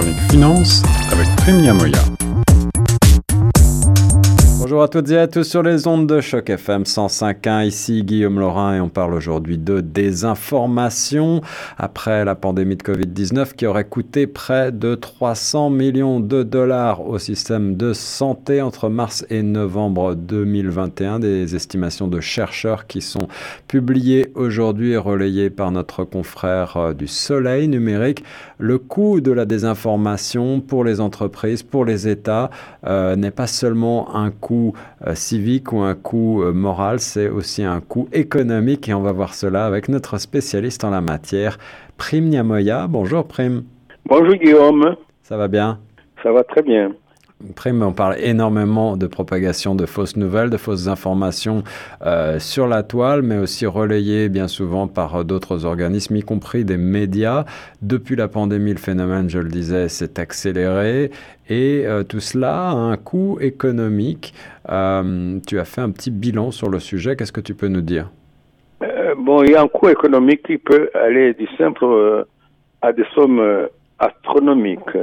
chronique finance avec Prime Yamoya. Bonjour à toutes et à tous sur les ondes de Choc FM 105.1. Ici Guillaume Laurin et on parle aujourd'hui de désinformation après la pandémie de Covid-19 qui aurait coûté près de 300 millions de dollars au système de santé entre mars et novembre 2021. Des estimations de chercheurs qui sont publiées aujourd'hui et relayées par notre confrère euh, du Soleil numérique. Le coût de la désinformation pour les entreprises, pour les États, euh, n'est pas seulement un coût euh, civique ou un coût euh, moral, c'est aussi un coût économique et on va voir cela avec notre spécialiste en la matière, Prime Niamoya. Bonjour Prime. Bonjour Guillaume. Ça va bien? Ça va très bien. On parle énormément de propagation de fausses nouvelles, de fausses informations euh, sur la toile, mais aussi relayées bien souvent par d'autres organismes, y compris des médias. Depuis la pandémie, le phénomène, je le disais, s'est accéléré et euh, tout cela a un coût économique. Euh, tu as fait un petit bilan sur le sujet. Qu'est-ce que tu peux nous dire? Bon, il y a un coût économique qui peut aller du simple à des sommes astronomiques.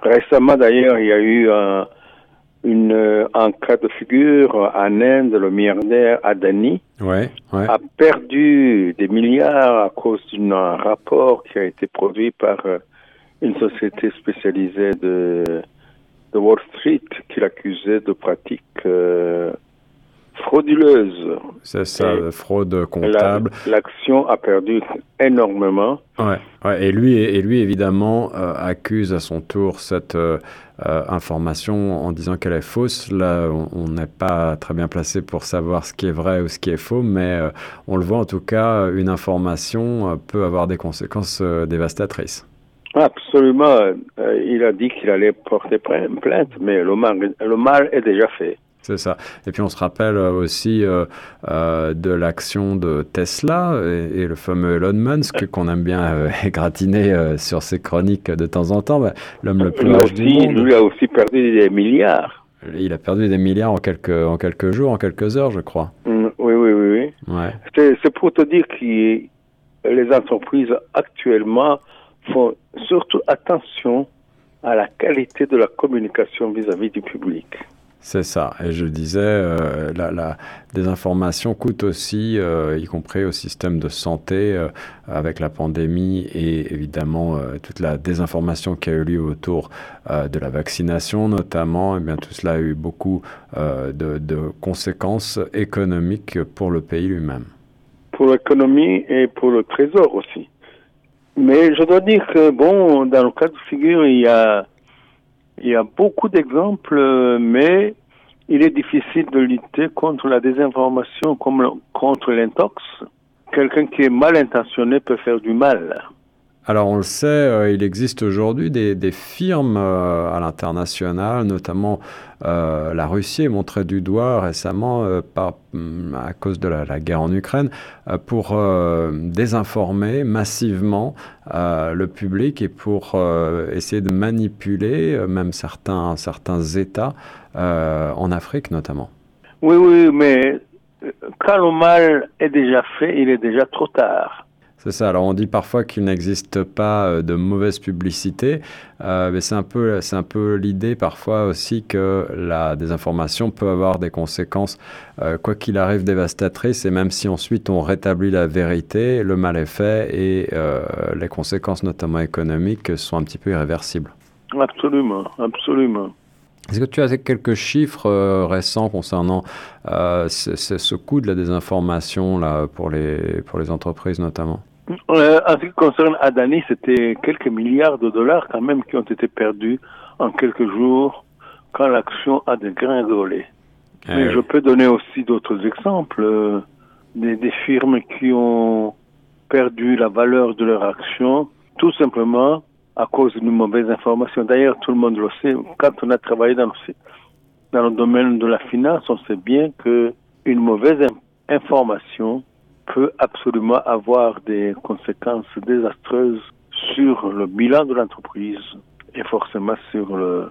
Récemment, d'ailleurs, il y a eu un, une, un cas de figure en Inde, le milliardaire Adani ouais, ouais. a perdu des milliards à cause d'un rapport qui a été produit par une société spécialisée de, de Wall Street qui l'accusait de pratiques euh, frauduleuse. C'est ça, et fraude comptable. L'action a perdu énormément. Ouais, ouais, et lui, et lui évidemment, euh, accuse à son tour cette euh, euh, information en disant qu'elle est fausse. Là, on n'est pas très bien placé pour savoir ce qui est vrai ou ce qui est faux, mais euh, on le voit en tout cas, une information peut avoir des conséquences dévastatrices. Absolument. il a dit qu'il allait porter plainte, mais le mal, le mal est déjà fait. C'est ça. Et puis on se rappelle aussi euh, euh, de l'action de Tesla et, et, le fameux Elon Musk qu'on aime bien euh, égratiner sur ses chroniques de temps en temps. Bah, L'homme le plus riche du monde. Lui a aussi perdu des milliards. Il a perdu des milliards en quelques, en quelques jours, en quelques heures, je crois. Mm, oui, oui, oui. oui. Ouais. C'est pour te dire que les entreprises actuellement font surtout attention à la qualité de la communication vis-à-vis -vis du public. C'est ça. Et je disais, euh, la, la désinformation coûte aussi, euh, y compris au système de santé, euh, avec la pandémie et évidemment toute la désinformation qui a eu lieu autour de la vaccination notamment. Et bien, tout cela a eu beaucoup de, de, conséquences économiques pour le pays lui-même. Pour l'économie et pour le trésor aussi. Mais je dois dire que, bon, dans le cas de figure, il y a il y a beaucoup d'exemples, mais il est difficile de lutter contre la désinformation comme contre l'intox. Quelqu'un qui est mal intentionné peut faire du mal. Alors on le sait, euh, il existe aujourd'hui des, firmes euh, à l'international, notamment euh, la Russie est montrée du doigt récemment par, à cause de la, guerre en Ukraine pour désinformer massivement le public et pour essayer de manipuler même certains États en Afrique notamment. Oui, oui, mais quand le mal est déjà fait, il est déjà trop tard. C'est ça. Alors on dit parfois qu'il n'existe pas de mauvaise publicité, euh, mais c'est un peu, c'est un peu l'idée parfois aussi que la désinformation peut avoir des conséquences, euh, quoi qu'il arrive, dévastatrices. Et même si ensuite on rétablit la vérité, le mal est fait et euh, les conséquences, notamment économiques, sont un petit peu irréversibles. Absolument, absolument. Est-ce que tu as quelques chiffres euh, récents concernant euh, ce, ce, coût de la désinformation là, pour, les, pour les entreprises notamment? Euh, En ce qui concerne Adani, c'était quelques milliards de dollars quand même qui ont été perdus en quelques jours quand l'action a dégringolé. Eh Mais oui. je peux donner aussi d'autres exemples, euh, des, des firmes qui ont perdu la valeur de leur action tout simplement à cause d'une mauvaise information. D'ailleurs, tout le monde le sait. Quand on a travaillé dans le, dans le domaine de la finance, on sait bien que une mauvaise information peut absolument avoir des conséquences désastreuses sur le bilan de l'entreprise et forcément sur le,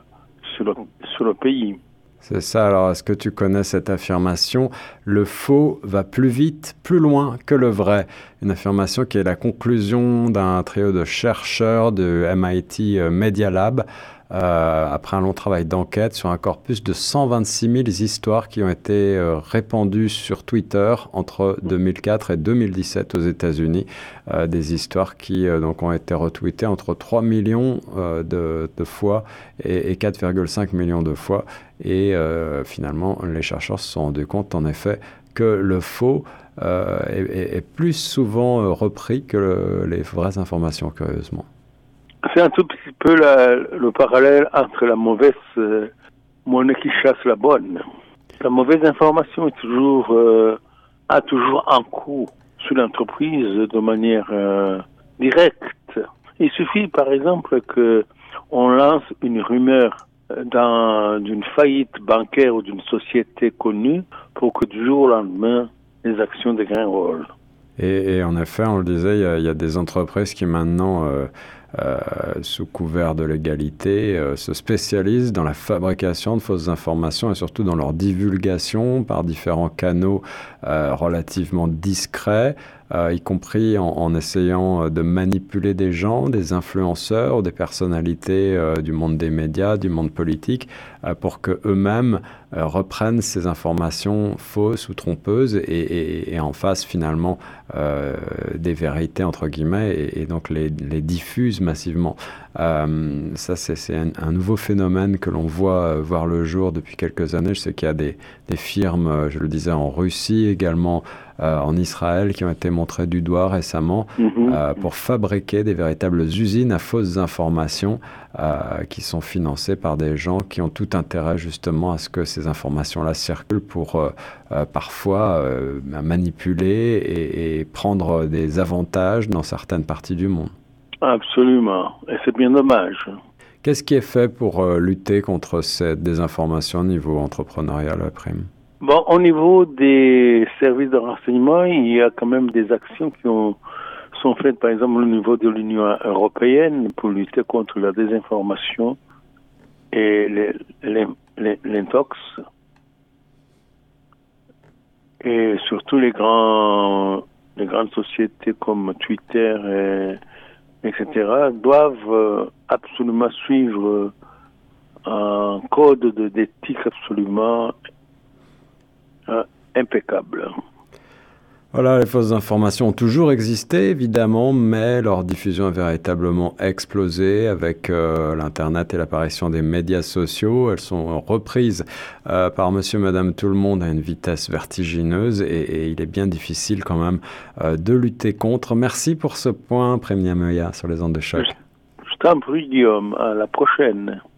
sur le, sur le pays. C'est ça, alors est-ce que tu connais cette affirmation? Le faux va plus vite, plus loin que le vrai. Une affirmation qui est la conclusion d'un trio de chercheurs de MIT Media Lab euh, après un long travail d'enquête sur un corpus de 126 000 histoires qui ont été euh, répandues sur Twitter entre 2004 et 2017 aux États-Unis. Euh, des histoires qui donc ont été retweetées entre 3 millions de, fois et, et 4,5 millions de fois. Et finalement, les chercheurs se sont rendus compte en effet que le faux est, plus souvent repris que le, les vraies informations, curieusement. C'est un tout petit peu le parallèle entre la mauvaise euh, monnaie qui chasse la bonne. La mauvaise information est toujours, euh, a toujours un coût sur l'entreprise de manière euh, directe. Il suffit, par exemple, que on lance une rumeur d'une faillite bancaire ou d'une société connue pour que du jour au lendemain, les actions dégringolent. Et, et en effet, on le disait, il y a, des entreprises qui maintenant sous couvert de l'égalité, euh, se spécialisent dans la fabrication de fausses informations et surtout dans leur divulgation par différents canaux euh, relativement discrets, y compris en, essayant de manipuler des gens, des influenceurs des personnalités du monde des médias, du monde politique, pour que eux-mêmes reprennent ces informations fausses ou trompeuses et, en fassent finalement des vérités entre guillemets et, donc les diffusent massivement. Euh, ça, c'est un, nouveau phénomène que l'on voit euh, voir le jour depuis quelques années. Je sais qu'il y a des, firmes, euh, je le disais, en Russie également, en Israël, qui ont été montrées du doigt récemment mhm. pour fabriquer des véritables usines à fausses informations qui sont financées par des gens qui ont tout intérêt justement à ce que ces informations-là circulent pour parfois manipuler et prendre des avantages dans certaines parties du monde. Absolument. Et c'est bien dommage. Qu'est-ce qui est fait pour euh, lutter contre cette désinformation au niveau entrepreneurial, Prime Bon, au niveau des services de renseignement, il y a quand même des actions qui ont, sont faites, par exemple, au niveau de l'Union européenne pour lutter contre la désinformation et l'intox. Et surtout les grands, les grandes sociétés comme Twitter et etc., doivent euh, absolument suivre euh, un code d'éthique absolument euh, impeccable. Voilà, les fausses informations ont toujours existé, évidemment, mais leur diffusion a véritablement explosé avec euh, l'Internet et l'apparition des médias sociaux. Elles sont reprises euh, par monsieur, madame, tout le monde à une vitesse vertigineuse et, il est bien difficile quand même euh, de lutter contre. Merci pour ce point, Prémia Meya, sur les ondes de choc. Je t'en prie, Guillaume. À la prochaine.